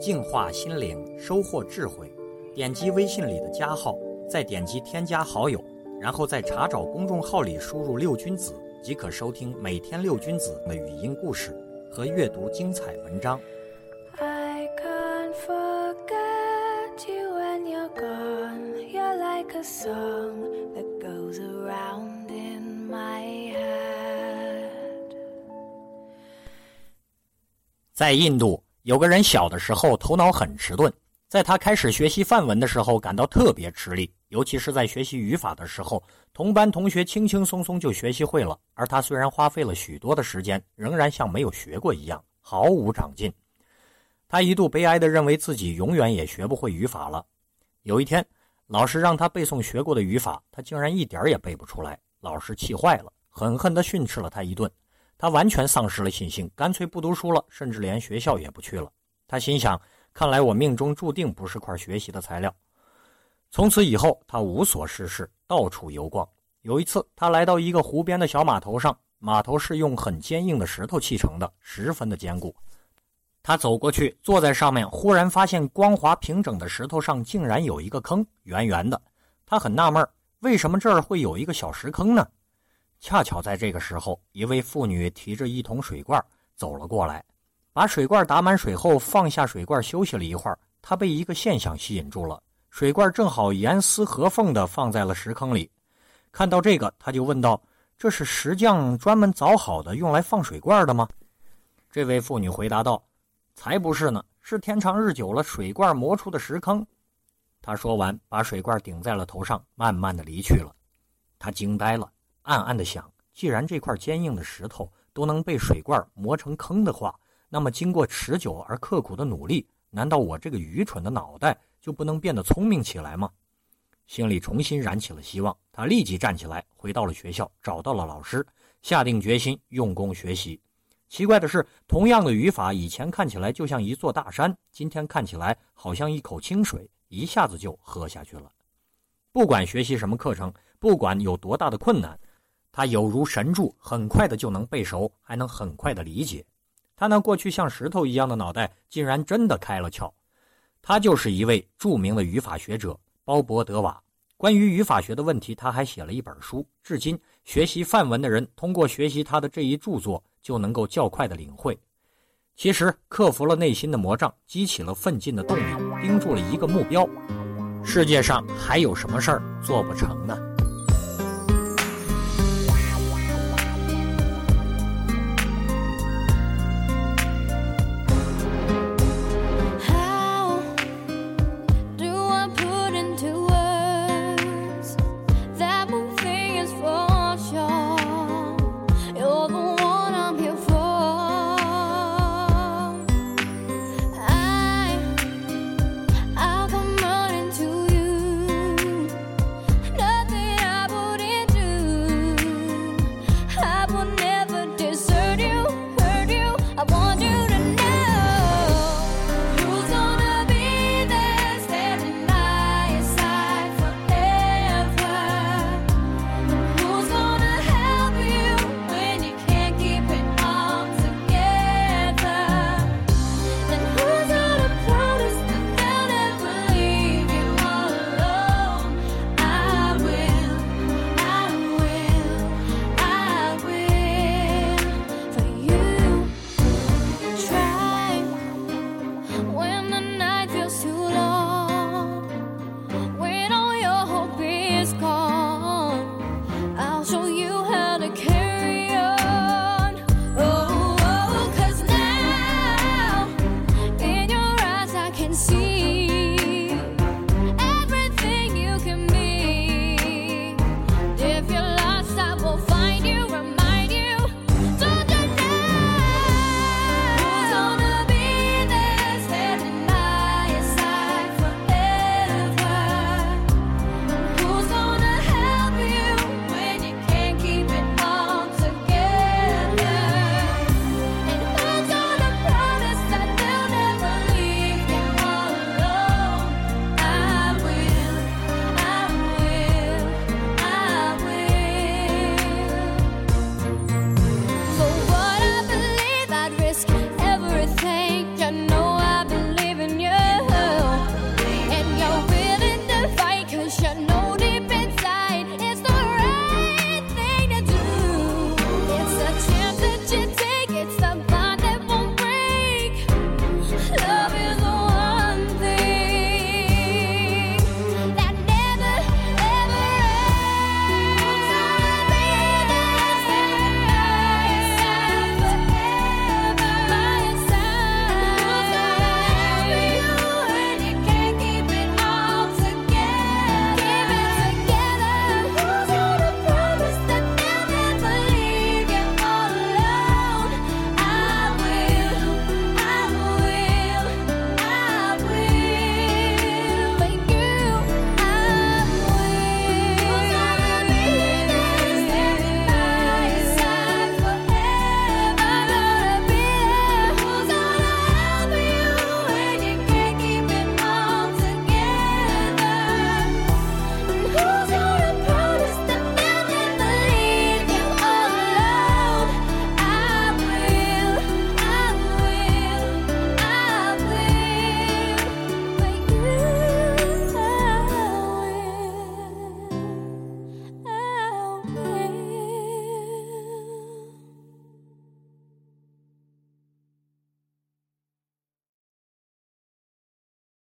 净化心灵，收获智慧。点击微信里的加号，再点击添加好友，然后在查找公众号里输入“六君子”，即可收听每天六君子的语音故事和阅读精彩文章。I can't forget you when you're gone. You're like a song that goes around in my head. 在印度，有个人小的时候头脑很迟钝，在他开始学习范文的时候感到特别吃力，尤其是在学习语法的时候，同班同学轻轻松松就学习会了，而他虽然花费了许多的时间，仍然像没有学过一样，毫无长进。他一度悲哀地认为自己永远也学不会语法了。有一天，老师让他背诵学过的语法，他竟然一点也背不出来，老师气坏了，狠狠地训斥了他一顿。他完全丧失了信心，干脆不读书了，甚至连学校也不去了。他心想：看来我命中注定不是块学习的材料。从此以后，他无所事事，到处游逛。有一次，他来到一个湖边的小码头上，码头是用很坚硬的石头砌成的，十分的坚固。他走过去，坐在上面，忽然发现光滑平整的石头上竟然有一个坑，圆圆的。他很纳闷，为什么这儿会有一个小石坑呢？恰巧在这个时候，一位妇女提着一桶水罐走了过来，把水罐打满水后放下水罐休息了一会儿。她被一个现象吸引住了，水罐正好严丝合缝地放在了石坑里。看到这个，他就问道：“这是石匠专门凿好的，用来放水罐的吗？”这位妇女回答道：“才不是呢，是天长日久了水罐磨出的石坑。”他说完，把水罐顶在了头上，慢慢地离去了。他惊呆了。暗暗的想，既然这块坚硬的石头都能被水罐磨成坑的话，那么经过持久而刻苦的努力，难道我这个愚蠢的脑袋就不能变得聪明起来吗？心里重新燃起了希望，他立即站起来，回到了学校，找到了老师，下定决心用功学习。奇怪的是，同样的语法，以前看起来就像一座大山，今天看起来好像一口清水，一下子就喝下去了。不管学习什么课程，不管有多大的困难。他有如神助，很快的就能背熟，还能很快的理解。他那过去像石头一样的脑袋，竟然真的开了窍。他就是一位著名的语法学者鲍勃·德瓦。关于语法学的问题，他还写了一本书。至今，学习范文的人通过学习他的这一著作，就能够较快的领会。其实，克服了内心的魔障，激起了奋进的动力，盯住了一个目标。世界上还有什么事儿做不成呢？